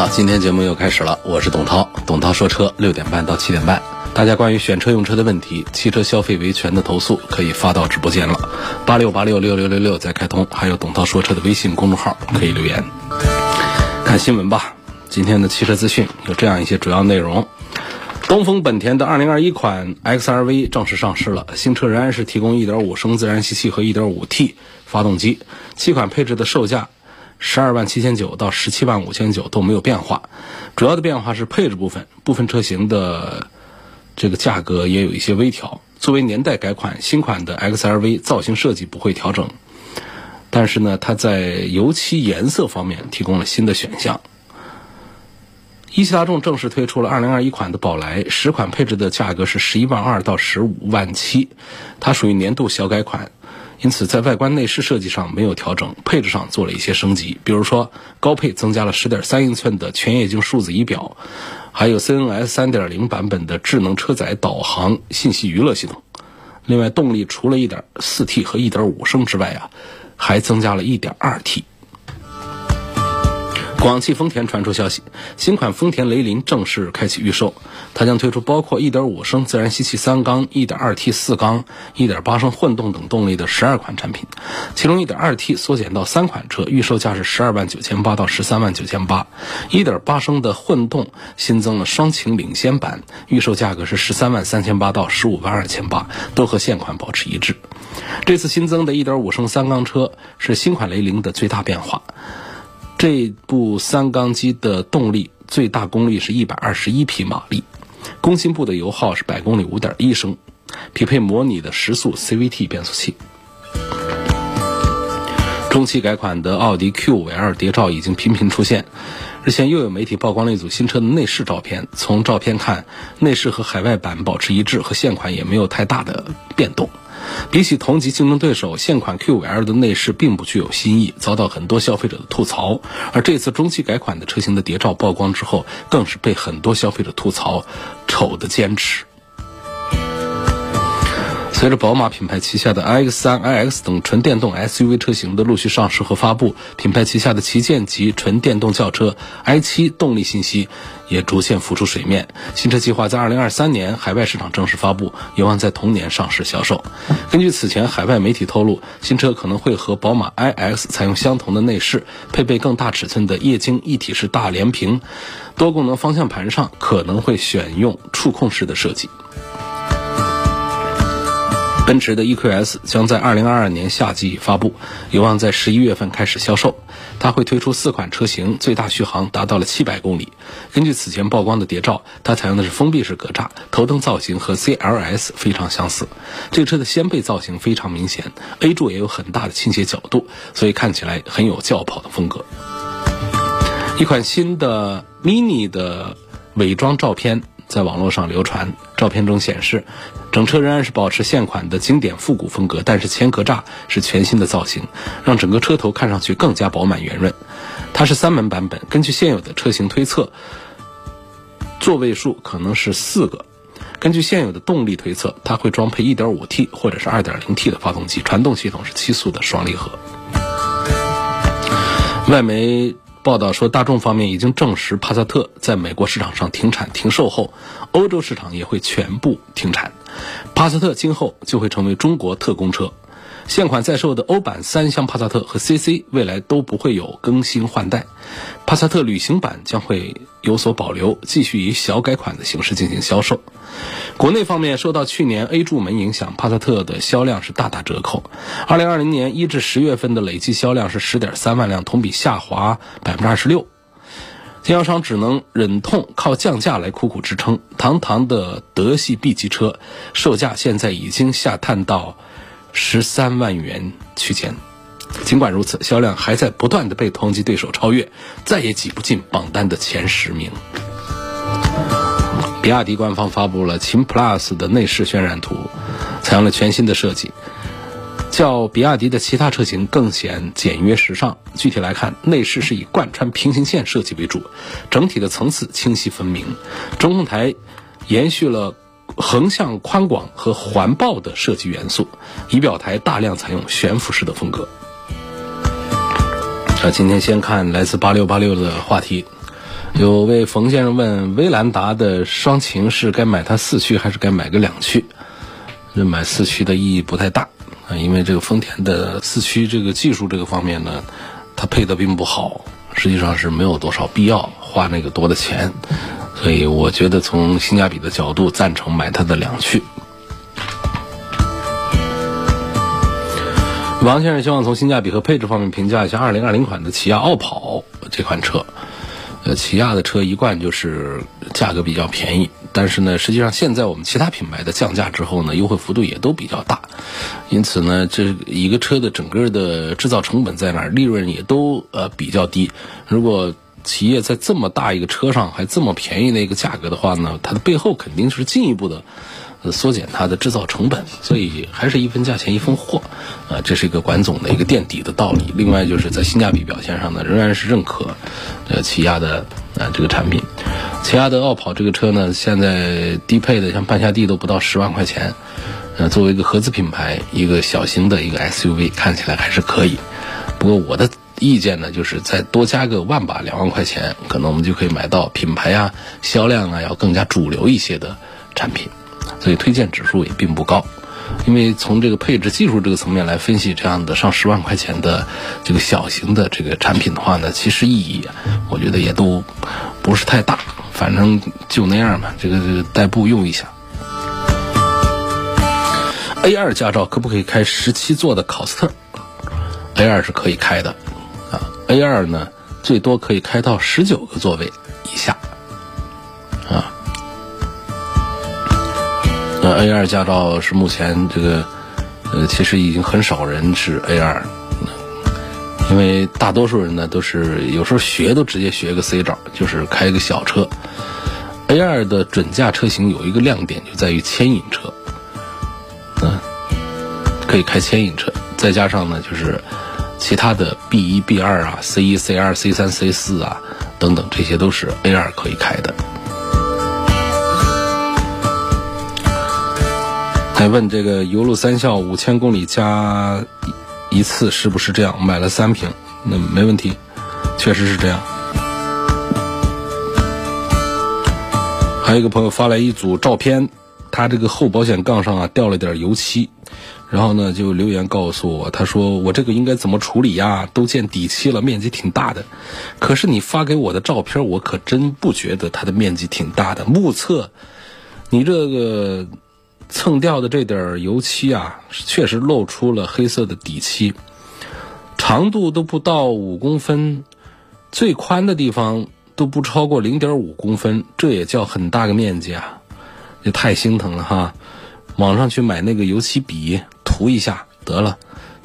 好，今天节目又开始了，我是董涛，董涛说车，六点半到七点半，大家关于选车用车的问题、汽车消费维权的投诉，可以发到直播间了，八六八六六六六六在开通，还有董涛说车的微信公众号可以留言。看新闻吧，今天的汽车资讯有这样一些主要内容：东风本田的2021款 XRV 正式上市了，新车仍然是提供1.5升自然吸气和 1.5T 发动机，七款配置的售价。十二万七千九到十七万五千九都没有变化，主要的变化是配置部分，部分车型的这个价格也有一些微调。作为年代改款，新款的 XRV 造型设计不会调整，但是呢，它在油漆颜色方面提供了新的选项。一汽大众正式推出了二零二一款的宝来，十款配置的价格是十一万二到十五万七，它属于年度小改款。因此，在外观内饰设计上没有调整，配置上做了一些升级。比如说，高配增加了十点三英寸的全液晶数字仪表，还有 CNS 三点零版本的智能车载导航信息娱乐系统。另外，动力除了一点四 T 和一点五升之外啊，还增加了一点二 T。广汽丰田传出消息，新款丰田雷凌正式开启预售。它将推出包括1.5升自然吸气三缸、1.2T 四缸、1.8升混动等动力的十二款产品，其中 1.2T 缩减到三款车，预售价是十二万九千八到十三万九千八；1.8升的混动新增了双擎领先版，预售价格是十三万三千八到十五万二千八，都和现款保持一致。这次新增的1.5升三缸车是新款雷凌的最大变化。这部三缸机的动力最大功率是一百二十一匹马力，工信部的油耗是百公里五点一升，匹配模拟的时速 CVT 变速器。中期改款的奥迪 Q5L 谍照已经频频出现，日前又有媒体曝光了一组新车的内饰照片。从照片看，内饰和海外版保持一致，和现款也没有太大的变动。比起同级竞争对手，现款 Q5L 的内饰并不具有新意，遭到很多消费者的吐槽。而这次中期改款的车型的谍照曝光之后，更是被很多消费者吐槽丑的坚持。随着宝马品牌旗下的 iX3、iX 等纯电动 SUV 车型的陆续上市和发布，品牌旗下的旗舰级纯电动轿车 i7 动力信息也逐渐浮出水面。新车计划在2023年海外市场正式发布，有望在同年上市销售。根据此前海外媒体透露，新车可能会和宝马 iX 采用相同的内饰，配备更大尺寸的液晶一体式大连屏，多功能方向盘上可能会选用触控式的设计。奔驰的 EQS 将在二零二二年夏季发布，有望在十一月份开始销售。它会推出四款车型，最大续航达到了七百公里。根据此前曝光的谍照，它采用的是封闭式格栅，头灯造型和 CLS 非常相似。这个车的掀背造型非常明显，A 柱也有很大的倾斜角度，所以看起来很有轿跑的风格。一款新的 Mini 的伪装照片。在网络上流传，照片中显示，整车仍然是保持现款的经典复古风格，但是前格栅是全新的造型，让整个车头看上去更加饱满圆润。它是三门版本，根据现有的车型推测，座位数可能是四个。根据现有的动力推测，它会装配 1.5T 或者是 2.0T 的发动机，传动系统是七速的双离合。外媒。报道说，大众方面已经证实，帕萨特在美国市场上停产停售后，欧洲市场也会全部停产。帕萨特今后就会成为中国特供车。现款在售的欧版三厢帕萨特和 CC 未来都不会有更新换代，帕萨特旅行版将会有所保留，继续以小改款的形式进行销售。国内方面受到去年 A 柱门影响，帕萨特的销量是大打折扣。二零二零年一至十月份的累计销量是十点三万辆，同比下滑百分之二十六。经销商只能忍痛靠降价来苦苦支撑。堂堂的德系 B 级车，售价现在已经下探到。十三万元区间，尽管如此，销量还在不断的被同级对手超越，再也挤不进榜单的前十名。比亚迪官方发布了秦 PLUS 的内饰渲染图，采用了全新的设计，较比亚迪的其他车型更显简约时尚。具体来看，内饰是以贯穿平行线设计为主，整体的层次清晰分明。中控台延续了横向宽广和环抱的设计元素，仪表台大量采用悬浮式的风格。啊，今天先看来自八六八六的话题。有位冯先生问：威兰达的双擎是该买它四驱还是该买个两驱？这买四驱的意义不太大啊，因为这个丰田的四驱这个技术这个方面呢，它配的并不好，实际上是没有多少必要花那个多的钱，所以我觉得从性价比的角度，赞成买它的两驱。王先生希望从性价比和配置方面评价一下2020款的起亚傲跑这款车。呃，起亚的车一贯就是价格比较便宜，但是呢，实际上现在我们其他品牌的降价之后呢，优惠幅度也都比较大，因此呢，这一个车的整个的制造成本在哪儿，利润也都呃比较低。如果企业在这么大一个车上还这么便宜的一个价格的话呢，它的背后肯定是进一步的。缩减它的制造成本，所以还是一分价钱一分货，啊，这是一个管总的一个垫底的道理。另外就是在性价比表现上呢，仍然是认可，呃，起亚的啊这个产品。起亚的傲跑这个车呢，现在低配的像半夏地都不到十万块钱，呃，作为一个合资品牌，一个小型的一个 SUV，看起来还是可以。不过我的意见呢，就是再多加个万把两万块钱，可能我们就可以买到品牌啊、销量啊要更加主流一些的产品。所以推荐指数也并不高，因为从这个配置技术这个层面来分析，这样的上十万块钱的这个小型的这个产品的话呢，其实意义我觉得也都不是太大，反正就那样嘛，这个这个代步用一下。A 二驾照可不可以开十七座的考斯特？A 二是可以开的，，A 二呢最多可以开到十九个座位以下。啊那 A 二驾照是目前这个，呃，其实已经很少人是 A 二，因为大多数人呢都是有时候学都直接学个 C 照，就是开个小车。A 二的准驾车型有一个亮点就在于牵引车，嗯，可以开牵引车，再加上呢就是其他的 B 一、B 二啊、C 一、C 二、C 三、C 四啊等等，这些都是 A 二可以开的。还问这个油路三效五千公里加一次是不是这样？买了三瓶，那没问题，确实是这样。还有一个朋友发来一组照片，他这个后保险杠上啊掉了点油漆，然后呢就留言告诉我，他说我这个应该怎么处理呀？都见底漆了，面积挺大的。可是你发给我的照片，我可真不觉得它的面积挺大的。目测你这个。蹭掉的这点油漆啊，确实露出了黑色的底漆，长度都不到五公分，最宽的地方都不超过零点五公分，这也叫很大个面积啊，也太心疼了哈！网上去买那个油漆笔涂一下得了，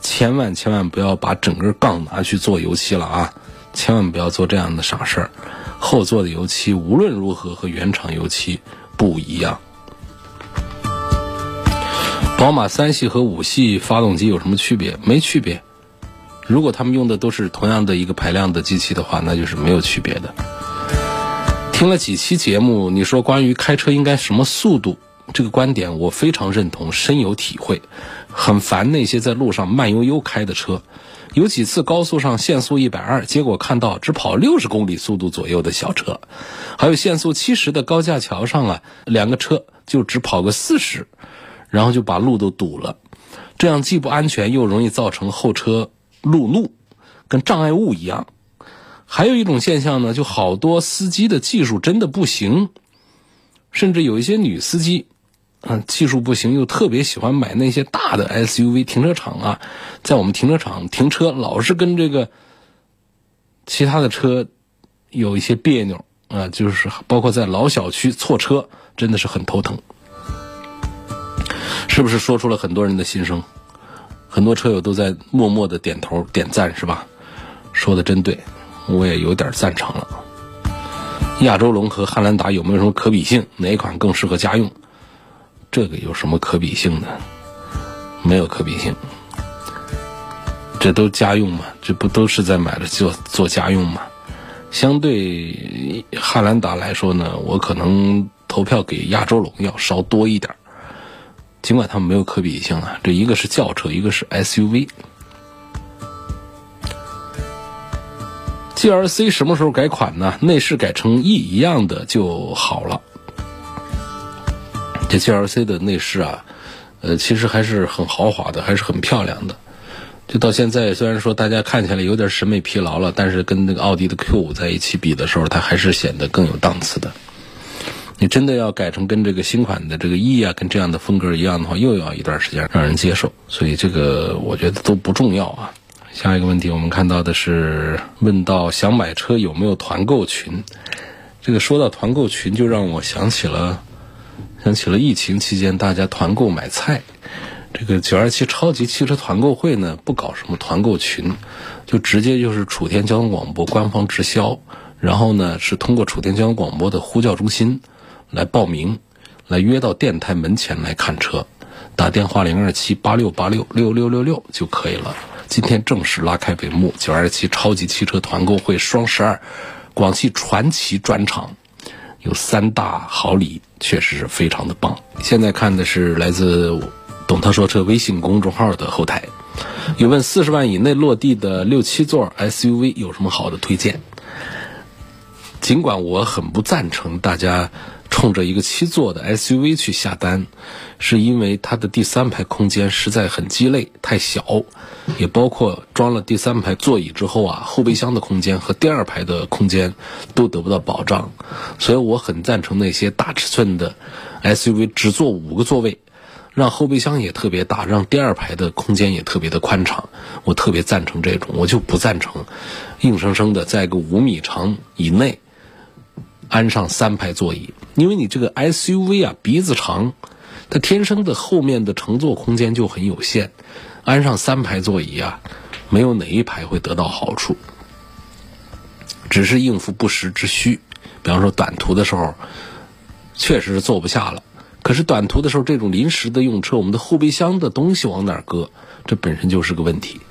千万千万不要把整根杠拿去做油漆了啊！千万不要做这样的傻事儿，后座的油漆无论如何和原厂油漆不一样。宝马三系和五系发动机有什么区别？没区别。如果他们用的都是同样的一个排量的机器的话，那就是没有区别的。听了几期节目，你说关于开车应该什么速度这个观点，我非常认同，深有体会。很烦那些在路上慢悠悠开的车，有几次高速上限速一百二，结果看到只跑六十公里速度左右的小车，还有限速七十的高架桥上啊，两个车就只跑个四十。然后就把路都堵了，这样既不安全，又容易造成后车路怒，跟障碍物一样。还有一种现象呢，就好多司机的技术真的不行，甚至有一些女司机，啊，技术不行，又特别喜欢买那些大的 SUV。停车场啊，在我们停车场停车，老是跟这个其他的车有一些别扭啊，就是包括在老小区错车，真的是很头疼。是不是说出了很多人的心声？很多车友都在默默的点头点赞，是吧？说的真对，我也有点赞成了。亚洲龙和汉兰达有没有什么可比性？哪款更适合家用？这个有什么可比性呢？没有可比性。这都家用嘛？这不都是在买了做做家用嘛？相对汉兰达来说呢，我可能投票给亚洲龙要稍多一点。尽管它们没有可比性啊，这一个是轿车，一个是 SUV。G L C 什么时候改款呢？内饰改成 E 一样的就好了。这 G L C 的内饰啊，呃，其实还是很豪华的，还是很漂亮的。就到现在，虽然说大家看起来有点审美疲劳了，但是跟那个奥迪的 Q 五在一起比的时候，它还是显得更有档次的。你真的要改成跟这个新款的这个 E 啊，跟这样的风格一样的话，又要一段时间让人接受。所以这个我觉得都不重要啊。下一个问题，我们看到的是问到想买车有没有团购群？这个说到团购群，就让我想起了想起了疫情期间大家团购买菜。这个九二七超级汽车团购会呢，不搞什么团购群，就直接就是楚天交通广播官方直销，然后呢是通过楚天交通广播的呼叫中心。来报名，来约到电台门前来看车，打电话零二七八六八六六六六六就可以了。今天正式拉开帷幕，九二七超级汽车团购会双十二，广汽传祺专场有三大好礼，确实是非常的棒。现在看的是来自董涛说车微信公众号的后台，有问四十万以内落地的六七座 SUV 有什么好的推荐？尽管我很不赞成大家。冲着一个七座的 SUV 去下单，是因为它的第三排空间实在很鸡肋，太小，也包括装了第三排座椅之后啊，后备箱的空间和第二排的空间都得不到保障。所以我很赞成那些大尺寸的 SUV 只坐五个座位，让后备箱也特别大，让第二排的空间也特别的宽敞。我特别赞成这种，我就不赞成硬生生的在个五米长以内。安上三排座椅，因为你这个 SUV 啊鼻子长，它天生的后面的乘坐空间就很有限。安上三排座椅啊，没有哪一排会得到好处，只是应付不时之需。比方说短途的时候，确实是坐不下了。可是短途的时候，这种临时的用车，我们的后备箱的东西往哪搁，这本身就是个问题。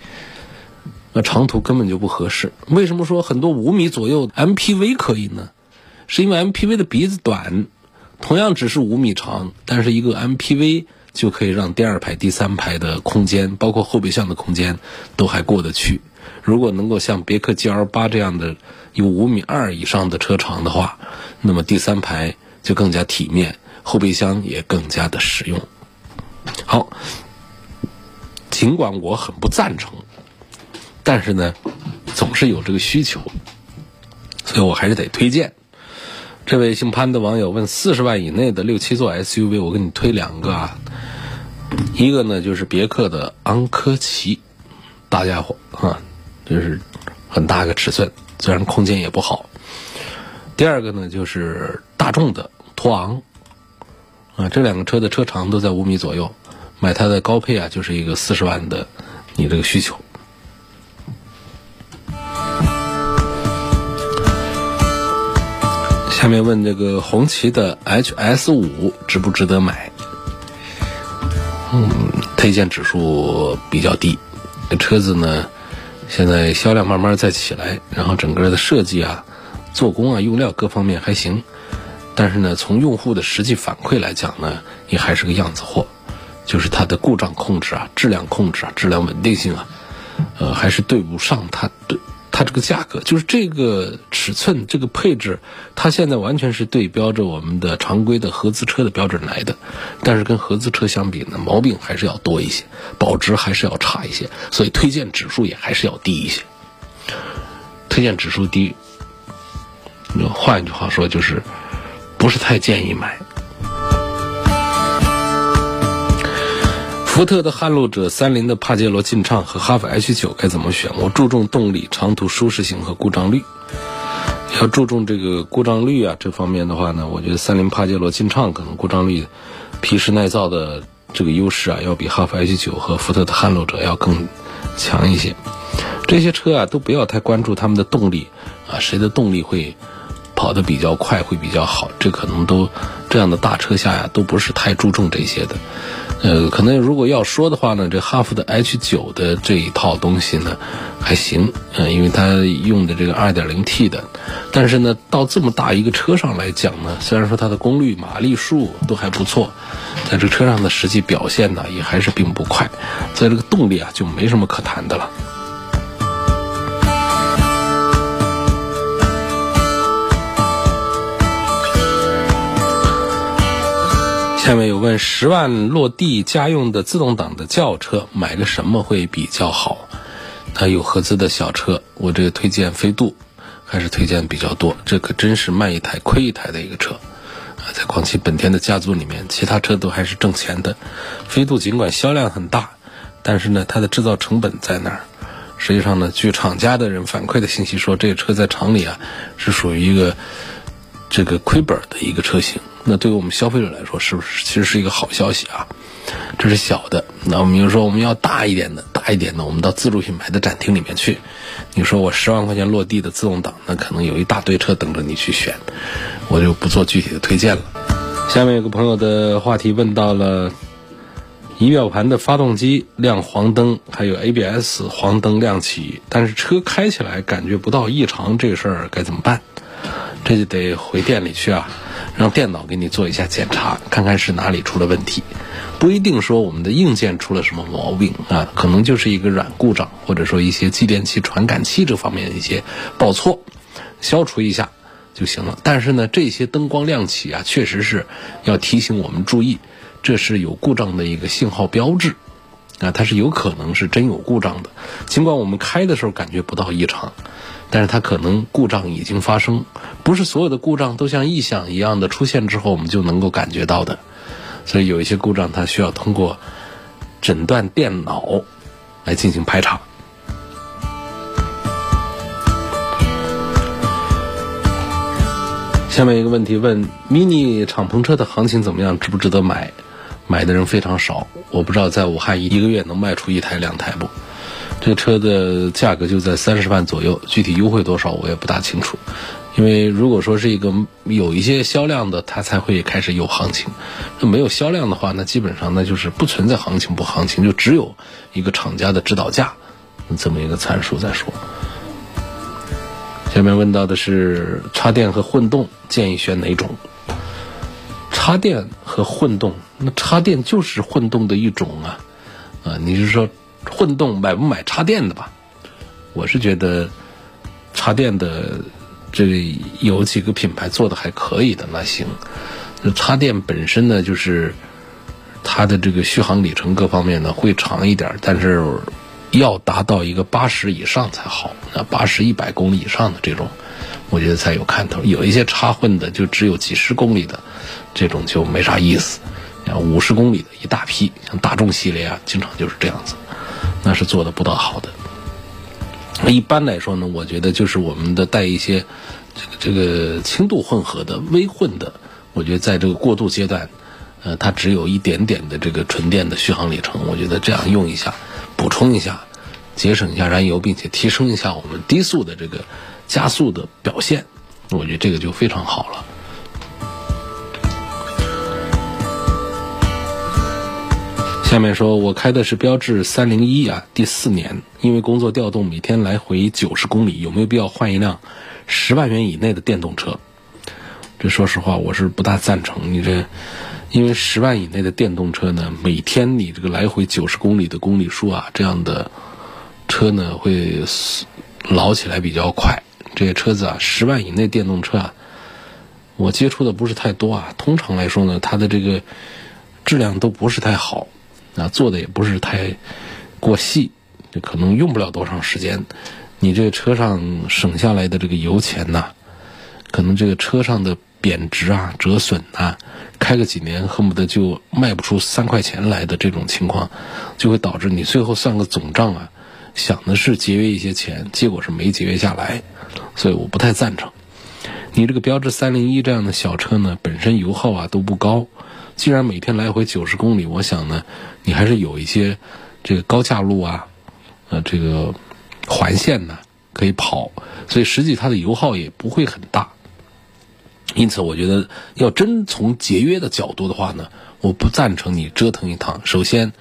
那长途根本就不合适。为什么说很多五米左右 MPV 可以呢？是因为 MPV 的鼻子短，同样只是五米长，但是一个 MPV 就可以让第二排、第三排的空间，包括后备箱的空间都还过得去。如果能够像别克 GL 八这样的有五米二以上的车长的话，那么第三排就更加体面，后备箱也更加的实用。好，尽管我很不赞成，但是呢，总是有这个需求，所以我还是得推荐。这位姓潘的网友问：四十万以内的六七座 SUV，我给你推两个啊。一个呢就是别克的昂科旗，大家伙啊，就是很大个尺寸，虽然空间也不好。第二个呢就是大众的途昂，啊，这两个车的车长都在五米左右，买它的高配啊就是一个四十万的你这个需求。下面问这个红旗的 HS 五值不值得买？嗯，推荐指数比较低。车子呢，现在销量慢慢在起来，然后整个的设计啊、做工啊、用料各方面还行。但是呢，从用户的实际反馈来讲呢，也还是个样子货，就是它的故障控制啊、质量控制啊、质量稳定性啊，呃，还是对不上它对。它这个价格就是这个尺寸、这个配置，它现在完全是对标着我们的常规的合资车的标准来的，但是跟合资车相比呢，毛病还是要多一些，保值还是要差一些，所以推荐指数也还是要低一些。推荐指数低，换一句话说就是，不是太建议买。福特的撼路者、三菱的帕杰罗劲畅和哈弗 H 九该怎么选？我注重动力、长途舒适性和故障率。要注重这个故障率啊，这方面的话呢，我觉得三菱帕杰罗劲畅可能故障率、皮实耐造的这个优势啊，要比哈弗 H 九和福特的撼路者要更强一些。这些车啊，都不要太关注他们的动力啊，谁的动力会跑得比较快，会比较好，这可能都这样的大车下呀，都不是太注重这些的。呃，可能如果要说的话呢，这哈弗的 H 九的这一套东西呢，还行，嗯，因为它用的这个 2.0T 的，但是呢，到这么大一个车上来讲呢，虽然说它的功率、马力数都还不错，在这车上的实际表现呢，也还是并不快，在这个动力啊，就没什么可谈的了。下面有问：十万落地家用的自动挡的轿车，买个什么会比较好？它有合资的小车，我这个推荐飞度，还是推荐比较多。这可真是卖一台亏一台的一个车啊！在广汽本田的家族里面，其他车都还是挣钱的。飞度尽管销量很大，但是呢，它的制造成本在那儿。实际上呢，据厂家的人反馈的信息说，这个车在厂里啊，是属于一个这个亏本的一个车型。那对于我们消费者来说，是不是其实是一个好消息啊？这是小的。那我们比如说，我们要大一点的，大一点的，我们到自主品牌的展厅里面去。你说我十万块钱落地的自动挡，那可能有一大堆车等着你去选，我就不做具体的推荐了。下面有个朋友的话题问到了仪表盘的发动机亮黄灯，还有 ABS 黄灯亮起，但是车开起来感觉不到异常，这个事儿该怎么办？这就得回店里去啊。让电脑给你做一下检查，看看是哪里出了问题，不一定说我们的硬件出了什么毛病啊，可能就是一个软故障，或者说一些继电器、传感器这方面的一些报错，消除一下就行了。但是呢，这些灯光亮起啊，确实是要提醒我们注意，这是有故障的一个信号标志啊，它是有可能是真有故障的，尽管我们开的时候感觉不到异常。但是它可能故障已经发生，不是所有的故障都像异响一样的出现之后我们就能够感觉到的，所以有一些故障它需要通过诊断电脑来进行排查。下面一个问题问：mini 敞篷车的行情怎么样？值不值得买？买的人非常少，我不知道在武汉一个月能卖出一台两台不？这个车的价格就在三十万左右，具体优惠多少我也不大清楚。因为如果说是一个有一些销量的，它才会开始有行情；那没有销量的话，那基本上那就是不存在行情不行情，就只有一个厂家的指导价这么一个参数再说。下面问到的是插电和混动，建议选哪种？插电和混动，那插电就是混动的一种啊，啊，你是说？混动买不买插电的吧？我是觉得插电的这有几个品牌做的还可以的，那行。那插电本身呢，就是它的这个续航里程各方面呢会长一点，但是要达到一个八十以上才好。那八十一百公里以上的这种，我觉得才有看头。有一些插混的就只有几十公里的，这种就没啥意思。像五十公里的一大批，像大众系列啊，经常就是这样子。那是做的不大好的。一般来说呢，我觉得就是我们的带一些这个这个轻度混合的微混的，我觉得在这个过渡阶段，呃，它只有一点点的这个纯电的续航里程，我觉得这样用一下，补充一下，节省一下燃油，并且提升一下我们低速的这个加速的表现，我觉得这个就非常好了。下面说，我开的是标致三零一啊，第四年，因为工作调动，每天来回九十公里，有没有必要换一辆十万元以内的电动车？这说实话，我是不大赞成。你这，因为十万以内的电动车呢，每天你这个来回九十公里的公里数啊，这样的车呢会老起来比较快。这些车子啊，十万以内电动车啊，我接触的不是太多啊。通常来说呢，它的这个质量都不是太好。啊，做的也不是太过细，就可能用不了多长时间。你这个车上省下来的这个油钱呐，可能这个车上的贬值啊、折损啊，开个几年恨不得就卖不出三块钱来的这种情况，就会导致你最后算个总账啊，想的是节约一些钱，结果是没节约下来。所以我不太赞成。你这个标致三零一这样的小车呢，本身油耗啊都不高。既然每天来回九十公里，我想呢，你还是有一些这个高架路啊，呃，这个环线呢可以跑，所以实际它的油耗也不会很大。因此，我觉得要真从节约的角度的话呢，我不赞成你折腾一趟。首先，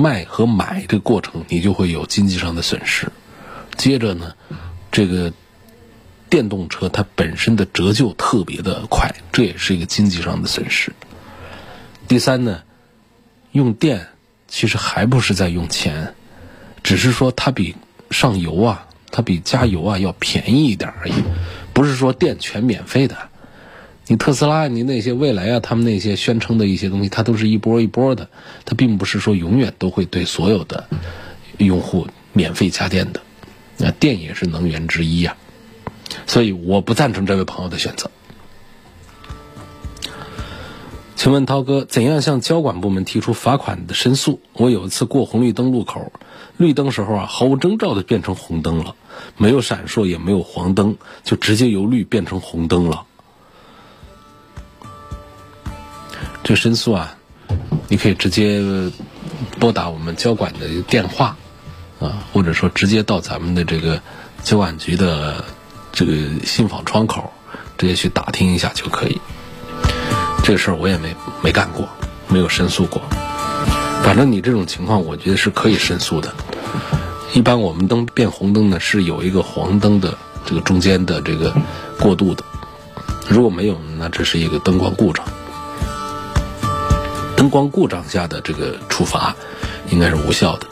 卖和买这个过程你就会有经济上的损失。接着呢，这个电动车它本身的折旧特别的快，这也是一个经济上的损失。第三呢，用电其实还不是在用钱，只是说它比上油啊，它比加油啊要便宜一点而已，不是说电全免费的。你特斯拉，你那些未来啊，他们那些宣称的一些东西，它都是一波一波的，它并不是说永远都会对所有的用户免费加电的。那电也是能源之一呀，所以我不赞成这位朋友的选择。请问涛哥，怎样向交管部门提出罚款的申诉？我有一次过红绿灯路口，绿灯时候啊，毫无征兆的变成红灯了，没有闪烁，也没有黄灯，就直接由绿变成红灯了。这申诉啊，你可以直接拨打我们交管的电话啊，或者说直接到咱们的这个交管局的这个信访窗口，直接去打听一下就可以。这个事儿我也没没干过，没有申诉过。反正你这种情况，我觉得是可以申诉的。一般我们灯变红灯呢，是有一个黄灯的这个中间的这个过渡的。如果没有，那这是一个灯光故障。灯光故障下的这个处罚，应该是无效的。